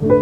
Thank